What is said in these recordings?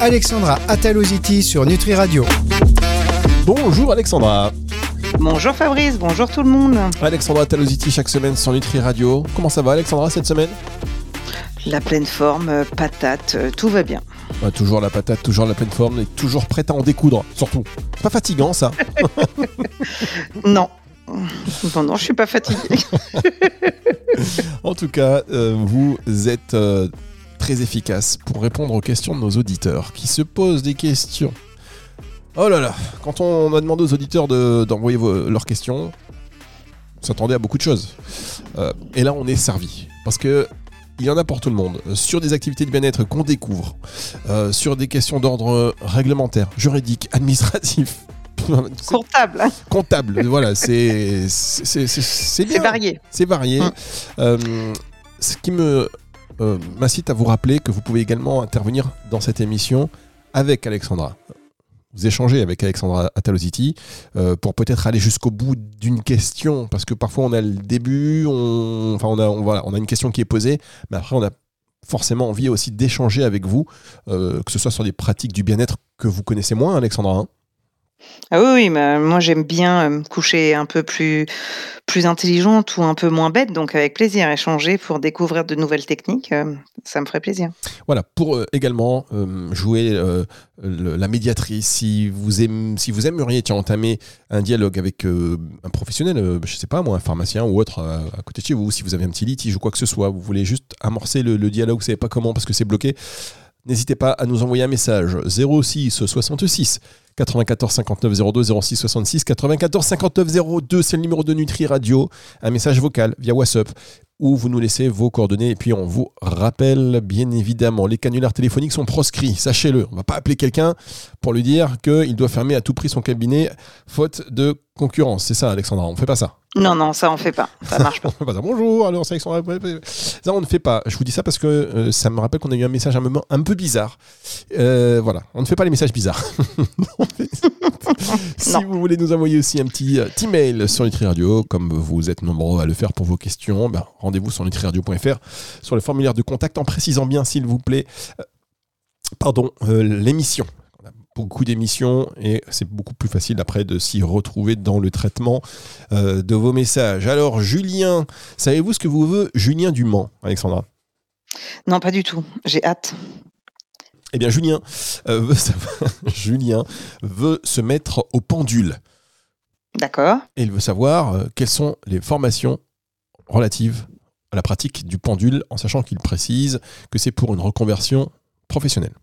Alexandra Ataloziti sur Nutri Radio. Bonjour Alexandra. Bonjour Fabrice, bonjour tout le monde. Alexandra Talositi chaque semaine sur Nutri Radio. Comment ça va Alexandra cette semaine? La pleine forme, euh, patate, euh, tout va bien. Toujours la patate, toujours la pleine forme et toujours prête à en découdre, surtout. Pas fatigant ça? Non. Non, non, je suis pas fatiguée. En tout cas, euh, vous êtes euh, très efficace pour répondre aux questions de nos auditeurs qui se posent des questions. Oh là là, quand on a demandé aux auditeurs de- d'envoyer leurs questions, on s'attendait à beaucoup de choses. Euh, et là, on est servi. Parce que il y en a pour tout le monde. Sur des activités de bien-être qu'on découvre, euh, sur des questions d'ordre réglementaire, juridique, administratif. Comptable, comptable, voilà, c'est bien. c'est varié. C'est varié. Mm. Euh, ce qui me euh, m'incite à vous rappeler que vous pouvez également intervenir dans cette émission avec Alexandra. Vous échangez avec Alexandra Ataloziti euh, pour peut-être aller jusqu'au bout d'une question, parce que parfois on a le début, on, enfin on a, voilà, on a une question qui est posée, mais après on a forcément envie aussi d'échanger avec vous, euh, que ce soit sur des pratiques du bien-être que vous connaissez moins, Alexandra. hein. Ah oui, mais moi j'aime bien euh, me coucher un peu plus, plus intelligente ou un peu moins bête, donc avec plaisir échanger pour découvrir de nouvelles techniques, euh, ça me ferait plaisir. Voilà, pour euh, également jouer la médiatrice, si vous, si vous aimeriez entamer un dialogue avec un professionnel, euh, je sais pas moi, un pharmacien ou autre à côté de chez vous, si vous avez un petit litige ou quoi que ce soit, vous voulez juste amorcer le, le dialogue, vous savez pas comment parce que c'est bloqué, n'hésitez pas à nous envoyer un message 06 66 94 59 02 06 66 94 59 02, c'est le numéro de Nutri Radio, un message vocal via WhatsApp où vous nous laissez vos coordonnées et puis on vous rappelle bien évidemment les canulars téléphoniques sont proscrits, sachez-le. On va pas appeler quelqu'un pour lui dire qu'il doit fermer à tout prix son cabinet faute de concurrence. C'est ça Alexandra, on fait pas ça? Non, non, ça on fait pas, ça marche pas. On fait pas ça. Bonjour, alors c'est Alexandra. Ça on ne fait pas. Je vous dis ça parce que euh, ça me rappelle qu'on a eu un message à un moment un peu bizarre. Euh, voilà, on ne fait pas les messages bizarres. si Non. vous voulez nous envoyer aussi un petit, euh, petit mail sur Nutri Radio, comme vous êtes nombreux à le faire pour vos questions, ben, rendez-vous sur nutriradio.fr sur le formulaire de contact en précisant bien, s'il vous plaît, euh, pardon, euh, l'émission. On a beaucoup d'émissions et c'est beaucoup plus facile après de s'y retrouver dans le traitement euh, de vos messages. Alors, Julien, savez-vous ce que vous veut Julien Dumont, Alexandra? Non, pas du tout, j'ai hâte. Eh bien, Julien, euh, veut savoir- Julien veut se mettre au pendule. D'accord. et il veut savoir euh, quelles sont les formations relatives à la pratique du pendule, en sachant qu'il précise que c'est pour une reconversion professionnelle.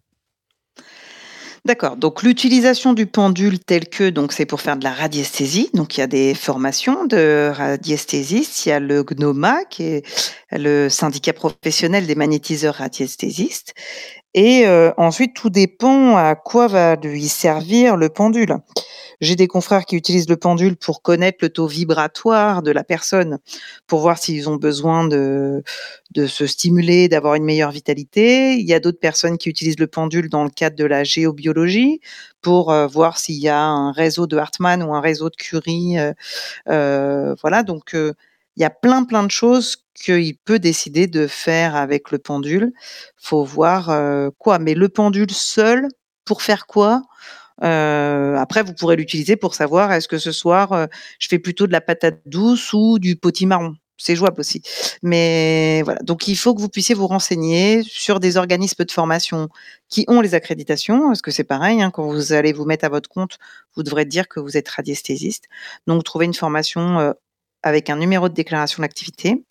D'accord. Donc l'utilisation du pendule tel que donc c'est pour faire de la radiesthésie. Donc il y a des formations de radiesthésistes. Il y a le GNOMA qui est le syndicat professionnel des magnétiseurs radiesthésistes. Et euh, ensuite tout dépend à quoi va lui servir le pendule. J'ai des confrères qui utilisent le pendule pour connaître le taux vibratoire de la personne, pour voir s'ils ont besoin de, de se stimuler, d'avoir une meilleure vitalité. Il y a d'autres personnes qui utilisent le pendule dans le cadre de la géobiologie pour euh, voir s'il y a un réseau de Hartmann ou un réseau de Curie. euh, euh, voilà, donc il y a plein plein de choses qu'il peut décider de faire avec le pendule. Faut voir quoi. Mais le pendule seul, pour faire quoi? Euh, Après, vous pourrez l'utiliser pour savoir est-ce que ce soir euh, je fais plutôt de la patate douce ou du potimarron? C'est jouable aussi. Mais voilà, donc il faut que vous puissiez vous renseigner sur des organismes de formation qui ont les accréditations, parce que c'est pareil, hein, quand vous allez vous mettre à votre compte, vous devrez dire que vous êtes radiesthésiste. Donc trouvez une formation euh, avec un numéro de déclaration d'activité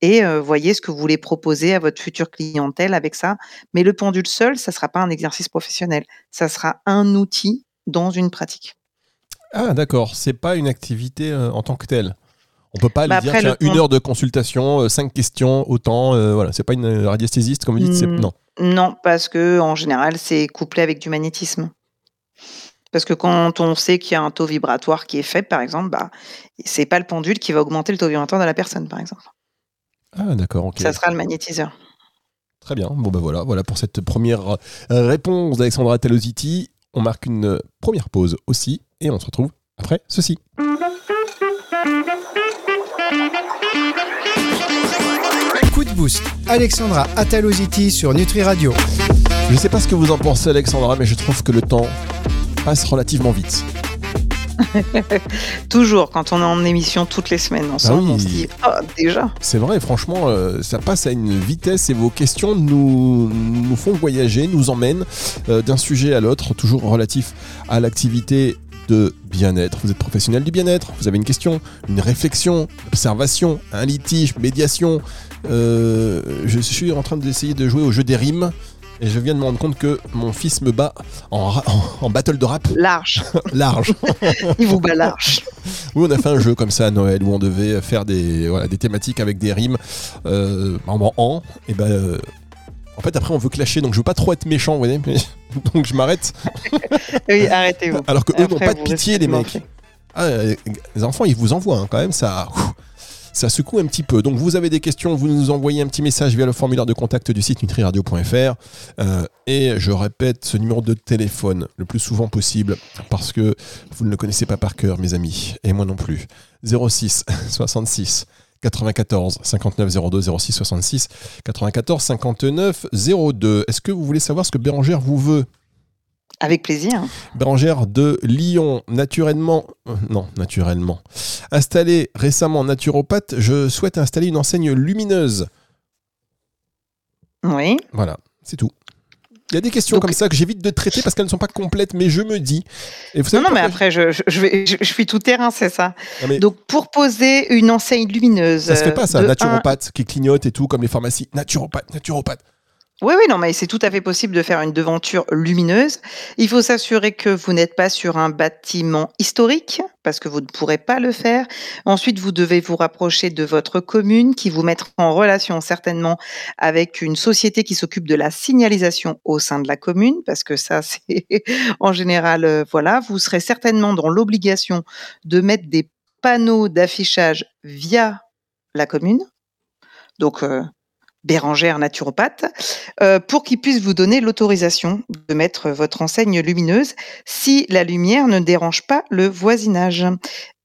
et euh, voyez ce que vous voulez proposer à votre future clientèle avec ça. Mais le pendule seul, ça ne sera pas un exercice professionnel, ça sera un outil dans une pratique. Ah d'accord, c'est pas une activité euh, en tant que telle. On peut pas Bah, lui dire tiens, une heure de consultation, euh, cinq questions, autant. voilà, c'est pas une radiesthésiste comme vous dites. Non. Non, parce que en général, c'est couplé avec du magnétisme. Parce que quand on sait qu'il y a un taux vibratoire qui est faible, par exemple, bah, c'est pas le pendule qui va augmenter le taux vibratoire de la personne, par exemple. Ah d'accord, ok. Ça sera le magnétiseur. Très bien. Bon ben voilà, voilà pour cette première euh, réponse d'Alexandra Telositi. On marque une première pause aussi et on se retrouve après ceci. Coup de boost. Alexandra Ataloziti sur Nutri Radio. Je sais pas ce que vous en pensez, Alexandra, mais je trouve que le temps passe relativement vite. Toujours, quand on est en émission toutes les semaines ensemble, Ah oui. on se dit Ah, déjà. C'est vrai, franchement, euh, ça passe à une vitesse et vos questions nous, nous font voyager, nous emmènent euh, d'un sujet à l'autre, toujours relatif à l'activité de bien-être. Vous êtes professionnel du bien-être, vous avez une question, une réflexion, observation, un litige, médiation. Euh, je suis en train d'essayer de jouer au jeu des rimes. Et je viens de me rendre compte que mon fils me bat en, ra- en, en battle de rap Large. large. Il vous bat large. Oui, on a fait un jeu comme ça à Noël où on devait faire des, voilà, des thématiques avec des rimes euh, en en. Et ben, euh, en fait, après, on veut clasher, donc je veux pas trop être méchant, vous voyez. donc je m'arrête. Oui, arrêtez-vous. Alors que eux n'ont pas de pitié, les mecs. Ah, les enfants, ils vous envoient hein, quand même, ça. ouf, Ça secoue un petit peu. Donc, vous avez des questions, vous nous envoyez un petit message via le formulaire de contact du site nutriradio.fr. Euh, et je répète ce numéro de téléphone le plus souvent possible parce que vous ne le connaissez pas par cœur, mes amis, et moi non plus. 06 66 94 59 02 06 66 94 59 02. Est-ce que vous voulez savoir ce que Bérangère vous veut? Avec plaisir. Bérangère de Lyon, naturellement, euh, non, naturellement, installé récemment naturopathe, je souhaite installer une enseigne lumineuse. Oui. Voilà, c'est tout. Il y a des questions Donc- comme ça que j'évite de traiter parce qu'elles ne sont pas complètes, mais je me dis. Et vous savez Non, non, mais après, je, je, je vais, je, je suis tout terrain, c'est ça. Non, Donc, pour poser une enseigne lumineuse. ça se fait pas ça, de un- naturopathe qui clignote et tout, comme les pharmacies. Naturopathe, naturopathe. Oui, oui, non, mais c'est tout à fait possible de faire une devanture lumineuse. Il faut s'assurer que vous n'êtes pas sur un bâtiment historique, parce que vous ne pourrez pas le faire. Ensuite, vous devez vous rapprocher de votre commune, qui vous mettra en relation certainement avec une société qui s'occupe de la signalisation au sein de la commune, parce que ça, c'est en général, euh, voilà, vous serez certainement dans l'obligation de mettre des panneaux d'affichage via la commune. Donc, euh, Bérangère naturopathe, euh, pour qu'ils puissent vous donner l'autorisation de mettre votre enseigne lumineuse si la lumière ne dérange pas le voisinage.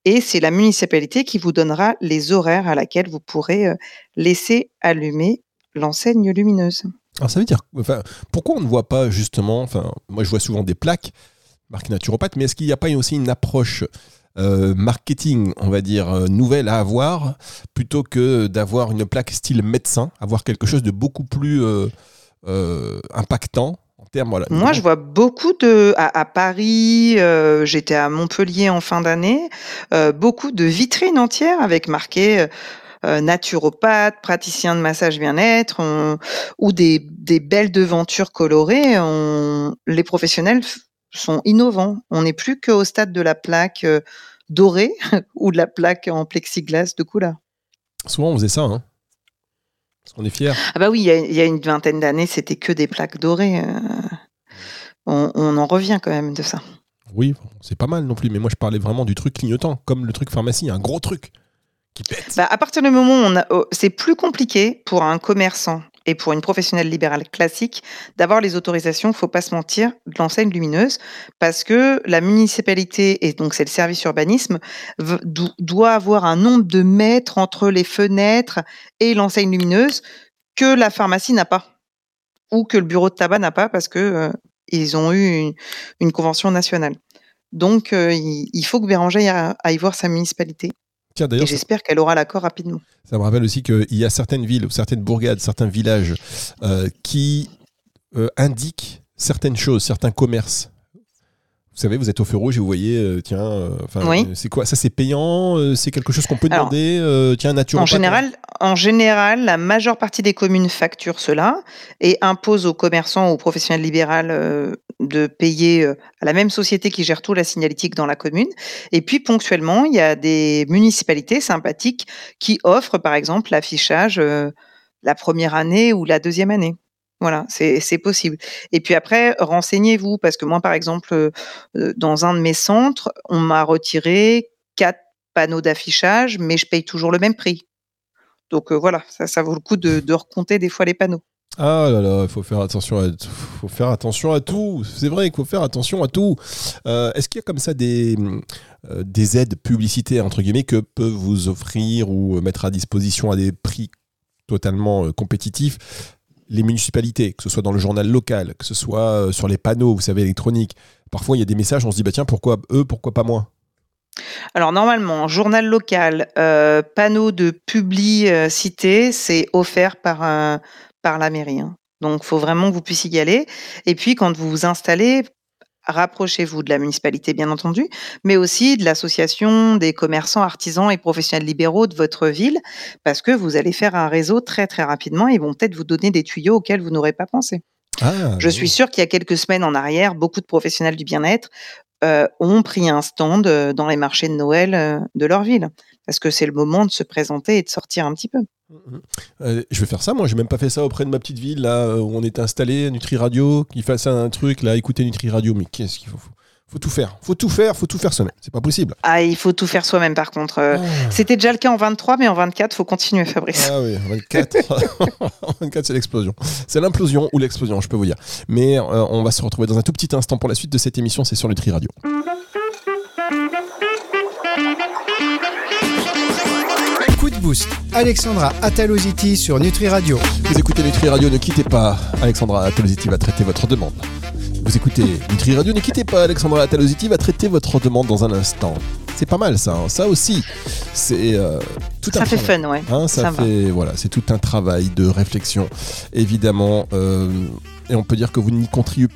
Et c'est la municipalité qui vous donnera les horaires à laquelle vous pourrez euh, laisser allumer l'enseigne lumineuse. Alors ça veut dire, enfin, pourquoi on ne voit pas justement, enfin, moi je vois souvent des plaques marquées naturopathe, mais est-ce qu'il n'y a pas aussi une approche euh, marketing, on va dire, euh, nouvelle à avoir, plutôt que d'avoir une plaque style médecin, avoir quelque chose de beaucoup plus euh, impactant en termes. Moi, je vois beaucoup de à, Paris. J'étais à Montpellier en fin d'année. beaucoup de vitrines entières avec marqué naturopathe, praticien de massage bien-être, ou des, belles devantures colorées. les professionnels sont innovants. On n'est plus qu'au stade de la plaque euh, dorée ou de la plaque en plexiglas de couleur. Souvent on faisait ça, hein. Parce qu'on est fiers. Ah bah oui, il y a, il y a une vingtaine d'années, c'était que des plaques dorées. euh, on, on en revient quand même de ça. Oui, c'est pas mal non plus, mais moi je parlais vraiment du truc clignotant, comme le truc pharmacie, un gros truc qui pète. Bah, à partir du moment où on a, oh, c'est plus compliqué pour un commerçant et pour une professionnelle libérale classique d'avoir les autorisations, faut pas se mentir, de l'enseigne lumineuse, parce que la municipalité et donc c'est le service urbanisme doit avoir un nombre de mètres entre les fenêtres et l'enseigne lumineuse que la pharmacie n'a pas ou que le bureau de tabac n'a pas parce que euh, ils ont eu une, convention nationale. Donc euh, il, il faut que Béranger aille voir sa municipalité Tiens, et ça, j'espère qu'elle aura l'accord rapidement. ça me rappelle aussi qu'il y a certaines villes ou certaines bourgades, certains villages euh, qui euh, indiquent certaines choses, certains commerces. Vous savez, vous êtes au feu rouge et vous voyez, euh, tiens, Oui. c'est quoi Ça, c'est payant C'est quelque chose qu'on peut Alors, demander Tiens, nature En général, en général, la majeure partie des communes facturent cela et imposent aux commerçants ou aux professionnels libéraux de payer euh, à la même société qui gère tout la signalétique dans la commune. Et puis, ponctuellement, il y a des municipalités sympathiques qui offrent, par exemple, l'affichage euh, la première année ou la deuxième année. Voilà, c'est possible. Et puis après, renseignez-vous, parce que moi, par exemple, euh, dans un de mes centres, on m'a retiré quatre panneaux d'affichage, mais je paye toujours le même prix. Donc voilà, ça, ça vaut le coup de, de recompter des fois les panneaux. Ah là là, il faut faire attention à faut faire attention à tout. C'est vrai qu'il faut faire attention à tout. Euh, Est-ce qu'il y a comme ça des euh, des aides publicitaires entre guillemets que peuvent vous offrir ou mettre à disposition à des prix totalement euh, compétitifs? Les municipalités, que ce soit dans le journal local, que ce soit euh, sur les panneaux, vous savez, électroniques. Parfois, il y a des messages, on se dit, bah tiens, pourquoi eux, pourquoi pas moi? Alors normalement, journal local, euh, panneau de publicité, c'est offert par, un- par la mairie. hein. Donc, il faut vraiment que vous puissiez y aller. Et puis, quand vous vous installez, rapprochez-vous de la municipalité, bien entendu, mais aussi de l'association des commerçants, artisans et professionnels libéraux de votre ville, parce que vous allez faire un réseau très, très rapidement. Ils vont peut-être vous donner des tuyaux auxquels vous n'aurez pas pensé. Ah, Je suis sûre qu'il y a quelques semaines en arrière, beaucoup de professionnels du bien-être euh, ont pris un stand euh, dans les marchés de Noël euh, de leur ville. Parce que c'est le moment de se présenter et de sortir un petit peu. Euh, je vais faire ça, moi, j'ai même pas fait ça auprès de ma petite ville, là, euh, où on est installé, Nutri Radio, qui fasse un truc, là, écouter Nutri Radio, mais qu'est-ce qu'il faut, faut Faut tout faire, faut tout faire, faut tout faire semaine, c'est pas possible. Ah, il faut tout faire soi-même par contre. Euh, Ah. C'était déjà le cas en 23, mais en 24, faut continuer, Fabrice. Ah oui, 24, 24 c'est l'explosion. C'est l'implosion ou l'explosion, je peux vous dire. Mais euh, on va se retrouver dans un tout petit instant pour la suite de cette émission, c'est sur Nutri Radio. Boost. Alexandra Ataloziti sur Nutri Radio. Vous écoutez Nutri Radio, ne quittez pas. Alexandra Ataloziti va traiter votre demande. Vous écoutez Nutri Radio, ne quittez pas. Alexandra Ataloziti va traiter votre demande dans un instant. C'est pas mal ça, hein. ça aussi. C'est euh, tout un Ça fait travail. fun, ouais. Hein, ça, Ça va. fait voilà, c'est tout un travail de réflexion, évidemment, euh, et on peut dire que vous n'y contribuez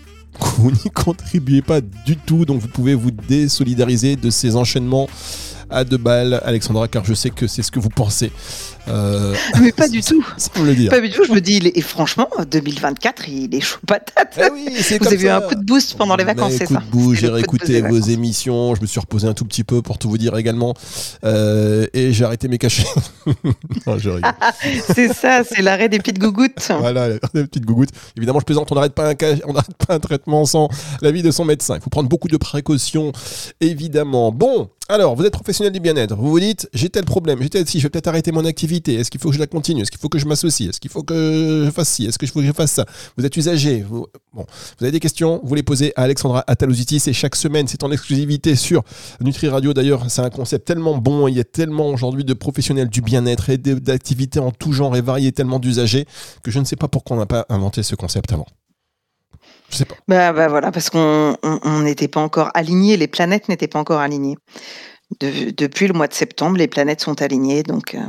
vous n'y contribuez pas du tout, donc vous pouvez vous désolidariser de ces enchaînements à deux balles, Alexandra, car je sais que c'est ce que vous pensez. Euh, Mais pas du tout. sans le dire. Pas du tout. Je me dis, et franchement, 2024, il est chaud patate. Eh oui, c'est Vous comme avez eu un coup de boost pendant les vacances, Mais c'est ça? de boost, C'est j'ai réécouté des vos vacances. émissions, je me suis reposé un tout petit peu pour tout vous dire également, euh, et j'ai arrêté mes cachets. je rigole. C'est ça, c'est l'arrêt des petites gougouttes. Voilà, la petite gougoute. Évidemment, je plaisante, on n'arrête pas, un on n'arrête pas un traitement sans l'avis de son médecin. Il faut prendre beaucoup de précautions, évidemment. Bon, alors, vous êtes professionnel du bien-être. Vous vous dites, j'ai tel problème, j'ai tel si, je vais peut-être arrêter mon activité. Est-ce qu'il faut que je la continue? Est-ce qu'il faut que je m'associe? Est-ce qu'il faut que je fasse ci? Est-ce qu'il faut que je fasse ça? Vous êtes usager. Vous... Bon, vous avez des questions? Vous les posez à Alexandra Ataloziti. C'est chaque semaine, c'est en exclusivité sur Nutri Radio. D'ailleurs, c'est un concept tellement bon. Il y a tellement aujourd'hui de professionnels du bien-être et d'activités en tout genre et variés, tellement d'usagers que je ne sais pas pourquoi on n'a pas inventé ce concept avant. Je sais pas. Bah, bah voilà, parce qu'on on- on n'était pas encore alignés, les planètes n'étaient pas encore alignées. De- depuis le mois de septembre, les planètes sont alignées, donc euh,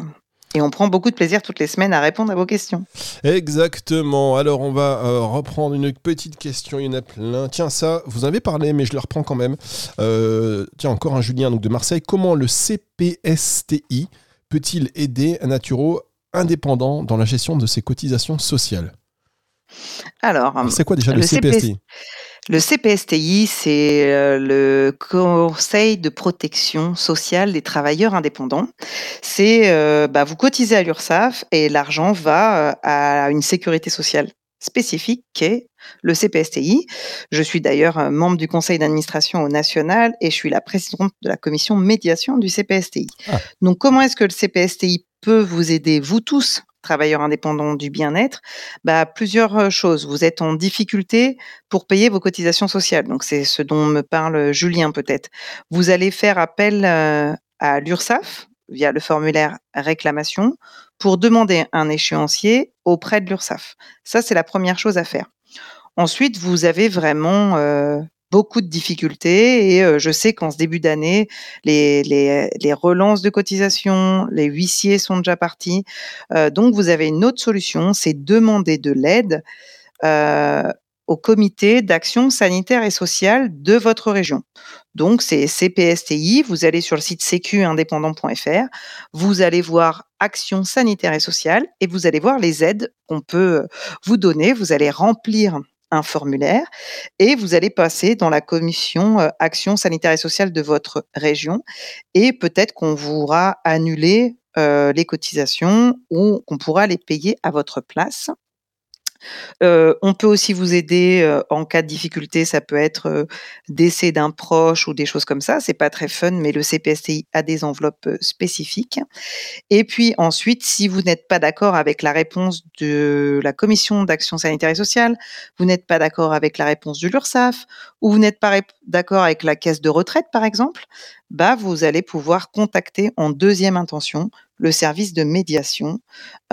et on prend beaucoup de plaisir toutes les semaines à répondre à vos questions. Exactement. Alors, on va euh, reprendre une petite question. Il y en a plein. Tiens, ça, vous en avez parlé, mais je le reprends quand même. Euh, tiens, encore un Julien donc de Marseille. Comment le CPSTI peut-il aider un naturo indépendant dans la gestion de ses cotisations sociales? Alors, C'est quoi déjà le, le CPSTI le CPSTI, c'est euh, le Conseil de protection sociale des travailleurs indépendants. C'est euh, bah, vous cotisez à l'URSSAF et l'argent va euh, à une sécurité sociale spécifique qui est le CPSTI. Je suis d'ailleurs membre du conseil d'administration au national et je suis la présidente de la commission médiation du CPSTI. Ah. Donc comment est-ce que le CPSTI peut vous aider, vous tous, travailleurs indépendants du bien-être bah, Plusieurs choses. Vous êtes en difficulté pour payer vos cotisations sociales. Donc c'est ce dont me parle Julien peut-être. Vous allez faire appel à l'URSSAF via le formulaire réclamation pour demander un échéancier auprès de l'URSSAF. Ça, c'est la première chose à faire. Ensuite, vous avez vraiment beaucoup de difficultés et euh, je sais qu'en ce début d'année, les, relances de cotisation, les huissiers sont déjà partis. Euh, donc, vous avez une autre solution, c'est demander de l'aide euh, au comité d'action sanitaire et sociale de votre région. Donc, c'est CPSTI. Vous allez sur le site sécuindépendant.fr. Vous allez voir action sanitaire et sociale et vous allez voir les aides qu'on peut vous donner. Vous allez remplir un formulaire et vous allez passer dans la commission euh, action sanitaire et sociale de votre région et peut-être qu'on pourra annuler euh, les cotisations ou qu'on pourra les payer à votre place. On peut aussi vous aider en cas de difficulté, ça peut être décès d'un proche ou des choses comme ça. C'est pas très fun, mais le CPSTI a des enveloppes spécifiques. Et puis ensuite, si vous n'êtes pas d'accord avec la réponse de la commission d'action sanitaire et sociale, vous n'êtes pas d'accord avec la réponse de l'URSSAF, ou vous n'êtes pas d'accord avec la caisse de retraite, par exemple, bah, vous allez pouvoir contacter en deuxième intention le service de médiation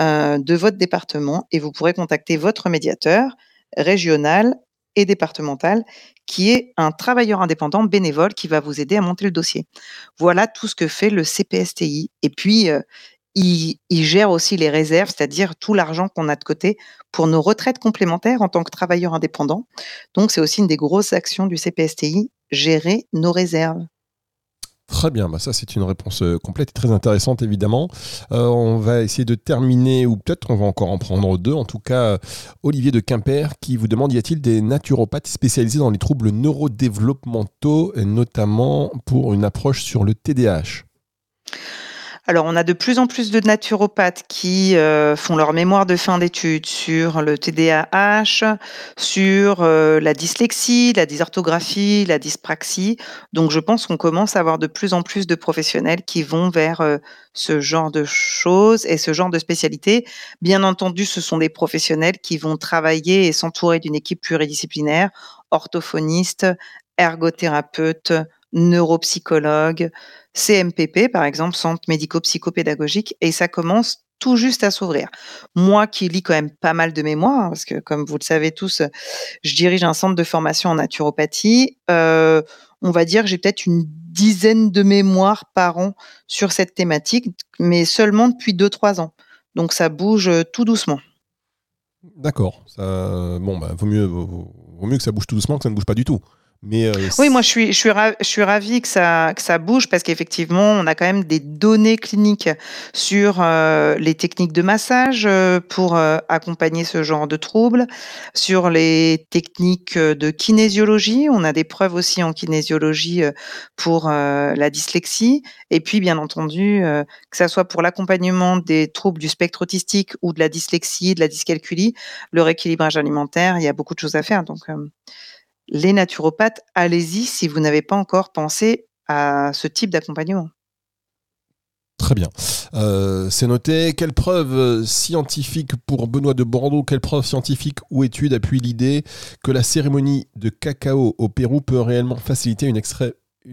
euh, de votre département et vous pourrez contacter votre médiateur régional et départemental qui est un travailleur indépendant bénévole qui va vous aider à monter le dossier. Voilà tout ce que fait le CPSTI. Et puis, euh, il, gère aussi les réserves, c'est-à-dire tout l'argent qu'on a de côté pour nos retraites complémentaires en tant que travailleur indépendant. Donc, c'est aussi une des grosses actions du CPSTI, gérer nos réserves. Très bien, bah ça c'est une réponse euh, complète et très intéressante évidemment. Euh, on va essayer de terminer, ou peut-être on va encore en prendre deux. En tout cas, Olivier de Quimper qui vous demande y a-t-il des naturopathes spécialisés dans les troubles neurodéveloppementaux, et notamment pour une approche sur le TDAH alors, on a de plus en plus de naturopathes qui euh, font leur mémoire de fin d'études sur le TDAH, sur euh, la dyslexie, la dysorthographie, la dyspraxie. Donc, je pense qu'on commence à avoir de plus en plus de professionnels qui vont vers euh, ce genre de choses et ce genre de spécialités. Bien entendu, ce sont des professionnels qui vont travailler et s'entourer d'une équipe pluridisciplinaire, orthophonistes, ergothérapeutes, neuropsychologues, CMPP, par exemple, Centre médico-psychopédagogique, et ça commence tout juste à s'ouvrir. Moi qui lis quand même pas mal de mémoires, parce que comme vous le savez tous, je dirige un centre de formation en naturopathie, euh, on va dire que j'ai peut-être une dizaine de mémoires par an sur cette thématique, mais seulement depuis 2-3 ans. Donc ça bouge tout doucement. D'accord. Bon, bah, vaut, mieux, vaut mieux que ça bouge tout doucement que ça ne bouge pas du tout. Euh, oui, moi je suis, je suis, je suis ravie que ça, que ça bouge parce qu'effectivement, on a quand même des données cliniques sur euh, les techniques de massage euh, pour accompagner ce genre de troubles, sur les techniques de kinésiologie. On a des preuves aussi en kinésiologie pour la dyslexie. Et puis, bien entendu, que ça soit pour l'accompagnement des troubles du spectre autistique ou de la dyslexie, de la dyscalculie, le rééquilibrage alimentaire, il y a beaucoup de choses à faire. Donc, les naturopathes, allez-y si vous n'avez pas encore pensé à ce type d'accompagnement. Très bien. Euh, c'est noté. Quelle preuve scientifique pour Benoît de Bordeaux, quelle preuve scientifique ou étude appuie l'idée que la cérémonie de cacao au Pérou peut réellement faciliter une,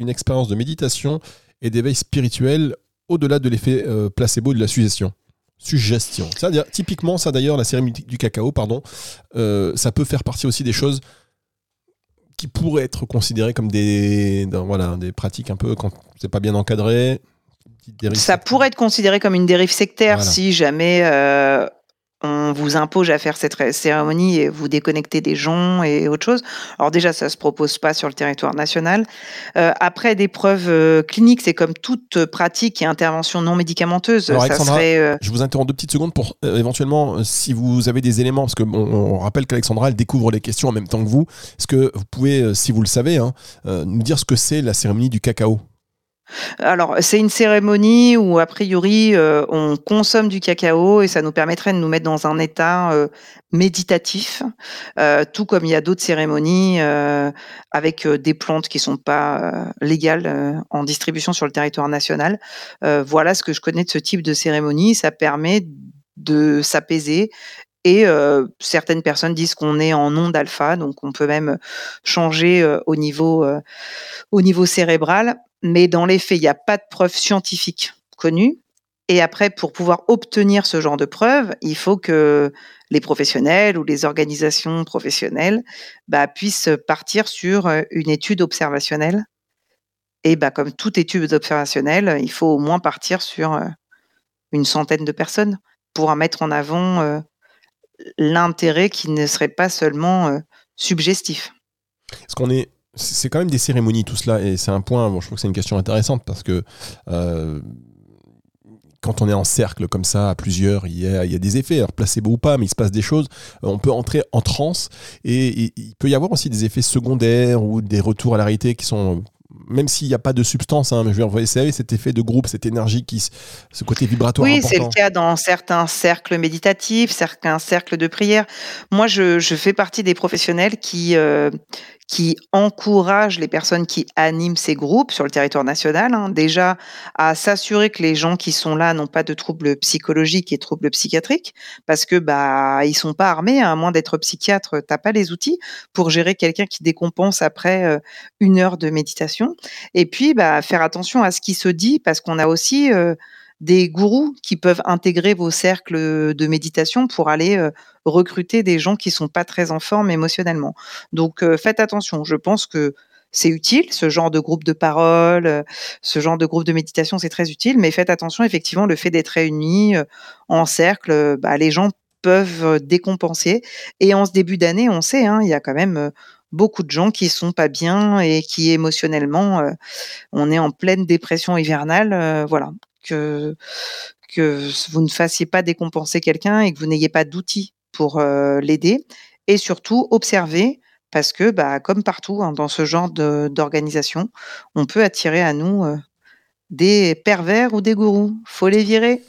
expérience de méditation et d'éveil spirituel au-delà de l'effet euh, placebo de la suggestion? Suggestion. Ça, typiquement, ça d'ailleurs, la cérémonie du cacao, pardon, euh, ça peut faire partie aussi des choses qui pourraient être considérées comme des, voilà, des pratiques un peu quand c'est pas bien encadré. Ça pourrait être considéré comme une dérive sectaire si jamais euh, on vous impose à faire cette cérémonie et vous déconnecter des gens et autre chose. Alors déjà, ça se propose pas sur le territoire national. Euh, après, des preuves euh, cliniques, c'est comme toute pratique et intervention non médicamenteuse. Alors, euh, je vous interromps deux petites secondes pour éventuellement, si vous avez des éléments, parce que on rappelle qu'Alexandra, elle découvre les questions en même temps que vous. Est-ce que vous pouvez, si vous le savez, hein, nous dire ce que c'est la cérémonie du cacao? Alors, c'est une cérémonie où, a priori, euh, on consomme du cacao et ça nous permettrait de nous mettre dans un état euh, méditatif, euh, tout comme il y a d'autres cérémonies avec des plantes qui sont pas légales en distribution sur le territoire national. voilà ce que je connais de ce type de cérémonie. Ça permet de s'apaiser et certaines personnes disent qu'on est en onde alpha, donc on peut même changer au niveau cérébral mais dans les faits, il n'y a pas de preuve scientifique connue. Et après, pour pouvoir obtenir ce genre de preuves, il faut que les professionnels ou les organisations professionnelles bah, puissent partir sur euh, une étude observationnelle. Et bah, comme toute étude observationnelle, il faut au moins partir sur euh, une centaine de personnes pour mettre en avant euh, l'intérêt qui ne serait pas seulement subjestif. Est-ce qu'on est c'est quand même des cérémonies tout cela et c'est un point bon, je trouve que c'est une question intéressante parce que euh, quand on est en cercle comme ça à plusieurs il y a, il y a des effets alors placebo ou pas mais il se passe des choses euh, on peut entrer en transe et, il peut y avoir aussi des effets secondaires ou des retours à la réalité qui sont même s'il n'y a pas de substance, hein, mais je dire, vous savez, cet effet de groupe, cette énergie, qui, ce côté vibratoire. Oui, c'est le cas dans certains cercles méditatifs, certains cercles de prière. Moi, je, je fais partie des professionnels qui, euh, qui encourage les personnes qui animent ces groupes sur le territoire national, hein, déjà à s'assurer que les gens qui sont là n'ont pas de troubles psychologiques et troubles psychiatriques, parce que bah ils sont pas armés, hein, à moins d'être psychiatre, t'as pas les outils pour gérer quelqu'un qui décompense après euh, une heure de méditation. Et puis bah faire attention à ce qui se dit, parce qu'on a aussi euh, des gourous qui peuvent intégrer vos cercles de méditation pour aller euh, recruter des gens qui sont pas très en forme émotionnellement. Donc euh, faites attention. Je pense que c'est utile, ce genre de groupe de parole, euh, ce genre de groupe de méditation, c'est très utile, mais faites attention, effectivement, le fait d'être réunis en cercle, bah, les gens peuvent décompenser. Et en ce début d'année, on sait, hein, il y a quand même beaucoup de gens qui sont pas bien et qui émotionnellement, on est en pleine dépression hivernale. voilà, que, vous ne fassiez pas décompenser quelqu'un et que vous n'ayez pas d'outils pour euh, l'aider. Et surtout, observer, parce que, bah, comme partout hein, dans ce genre d'organisation, on peut attirer à nous euh, des pervers ou des gourous. Faut les virer.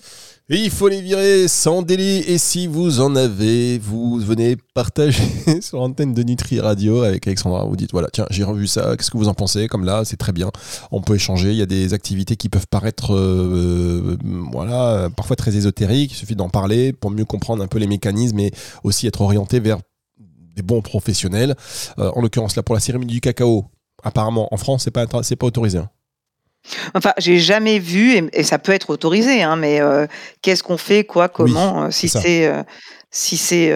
Il faut les virer sans délai. Et si vous en avez, vous venez partager sur l'antenne de Nutri Radio avec Alexandra. Vous dites voilà, tiens, j'ai revu ça. Qu'est-ce que vous en pensez? Comme là, c'est très bien. On peut échanger. Il y a des activités qui peuvent paraître, euh, voilà, parfois très ésotériques. Il suffit d'en parler pour mieux comprendre un peu les mécanismes et aussi être orienté vers des bons professionnels. Euh, en l'occurrence, là, pour la cérémonie du cacao, apparemment, en France, c'est pas, pas autorisé. Hein. Enfin, j'ai jamais vu, et, ça peut être autorisé, hein, mais euh, qu'est-ce qu'on fait, quoi, comment, euh, si c'est, euh, si c'est.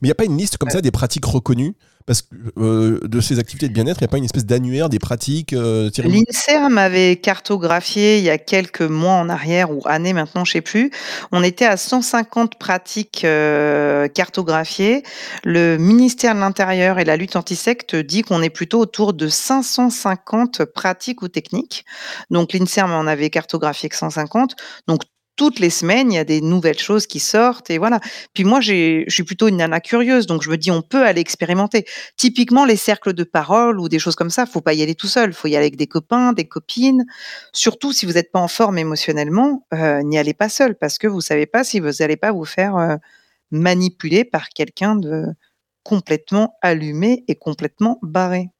Mais il n'y a pas une liste comme ça des pratiques reconnues parce que euh, de ces activités de bien-être, il n'y a pas une espèce d'annuaire des pratiques euh, L'INSERM avait cartographié il y a quelques mois en arrière, ou années maintenant, je ne sais plus. On était à 150 pratiques euh, cartographiées. Le ministère de l'Intérieur et la lutte antisecte dit qu'on est plutôt autour de 550 pratiques ou techniques. Donc l'INSERM en avait cartographié que 150. Donc toutes les semaines, il y a des nouvelles choses qui sortent et voilà. Puis moi, je suis plutôt une nana curieuse, donc je me dis on peut aller expérimenter. Typiquement, les cercles de parole ou des choses comme ça, faut pas y aller tout seul, faut y aller avec des copains, des copines. Surtout si vous n'êtes pas en forme émotionnellement, euh, n'y allez pas seul parce que vous savez pas si vous n'allez pas vous faire euh, manipuler par quelqu'un de complètement allumé et complètement barré.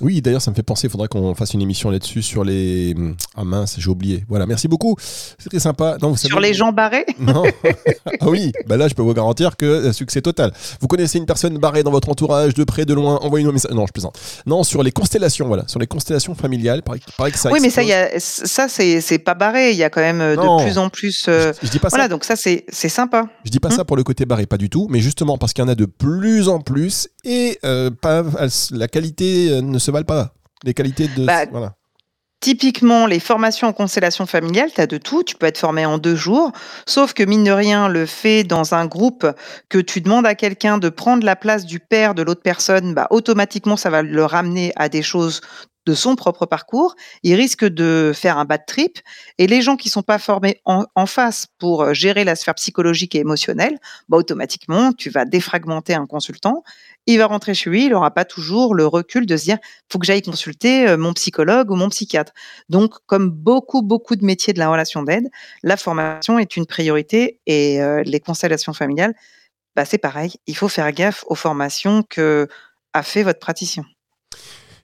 Oui, d'ailleurs, ça me fait penser, il faudrait qu'on fasse une émission là-dessus sur les. Ah mince, j'ai oublié. Voilà, merci beaucoup. C'est très sympa. sur les gens barrés Non. ah oui, bah là, je peux vous garantir que euh, succès total. Vous connaissez une personne barrée dans votre entourage, de près, de loin, envoyez-nous un message. Non, je plaisante. Non, sur les constellations, voilà. Sur les constellations familiales, pareil, que ça. Oui, mais ça, y a, ça c'est pas barré. Il y a quand même euh, de plus en plus. Euh, je, dis pas voilà, donc ça, c'est sympa. Je dis pas ça hum. pour le côté barré, pas du tout, mais justement parce qu'il y en a de plus en plus et pas, la qualité ne se se valent pas. Les qualités de. Bah, voilà. Typiquement, les formations en constellation familiale, tu as de tout. Tu peux être formé en deux jours. Sauf que, mine de rien, le fait dans un groupe que tu demandes à quelqu'un de prendre la place du père de l'autre personne, bah, automatiquement, ça va le ramener à des choses de son propre parcours, il risque de faire un bad trip. Et les gens qui sont pas formés en, face pour gérer la sphère psychologique et émotionnelle, bah, automatiquement, tu vas défragmenter un consultant il va rentrer chez lui, il n'aura pas toujours le recul de se dire faut que j'aille consulter euh, mon psychologue ou mon psychiatre. Donc, comme beaucoup, beaucoup de métiers de la relation d'aide, la formation est une priorité et euh, les constellations familiales, bah, c'est pareil. Il faut faire gaffe aux formations que a fait votre praticien.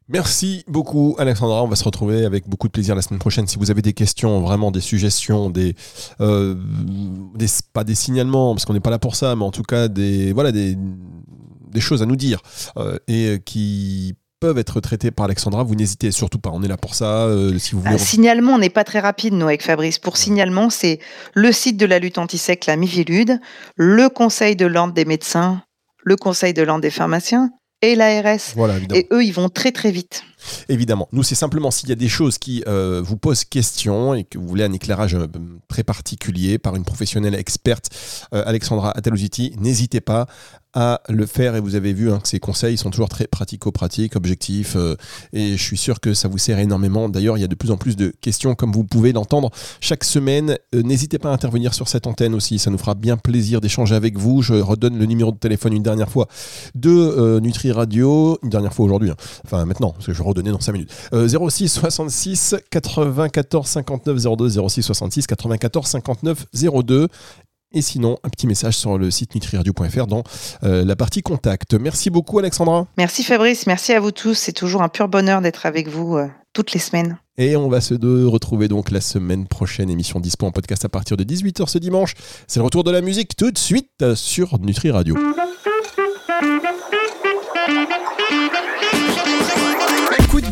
Merci beaucoup Alexandra, on va se retrouver avec beaucoup de plaisir la semaine prochaine. Si vous avez des questions, vraiment des suggestions, des, euh, pas des signalements parce qu'on n'est pas là pour ça, mais en tout cas des voilà des, des choses à nous dire euh, et qui peuvent être traitées par Alexandra, vous n'hésitez surtout pas. On est là pour ça. Euh, si vous voulez... Ah, signalement, on n'est pas très rapide, nous, avec Fabrice. Pour signalement, c'est le site de la lutte anti-sec, la Mivilude, le Conseil de l'ordre des médecins, le Conseil de l'ordre des pharmaciens et l'ARS. Voilà, et eux, ils vont très très vite. Évidemment. Nous, c'est simplement s'il y a des choses qui euh, vous posent question et que vous voulez un éclairage très particulier par une professionnelle experte, Alexandra Ataloziti, n'hésitez pas à le faire et vous avez vu hein, que ces conseils sont toujours très pratico-pratiques, objectifs euh, et je suis sûr que ça vous sert énormément. D'ailleurs, il y a de plus en plus de questions comme vous pouvez l'entendre chaque semaine. Euh, n'hésitez pas à intervenir sur cette antenne aussi, ça nous fera bien plaisir d'échanger avec vous. Je redonne le numéro de téléphone une dernière fois de euh, Nutri Radio, une dernière fois aujourd'hui, hein. enfin maintenant, parce que je redonner dans 5 minutes. 06 66 94 59 02, 06 66 94 59 02 Et sinon, un petit message sur le site nutriradio.fr dans euh, la partie contact. Merci beaucoup Alexandra. Merci Fabrice, merci à vous tous. C'est toujours un pur bonheur d'être avec vous euh, toutes les semaines. Et on va se retrouver donc la semaine prochaine, émission dispo en podcast à partir de 18h ce dimanche. C'est le retour de la musique tout de suite sur Nutri Radio.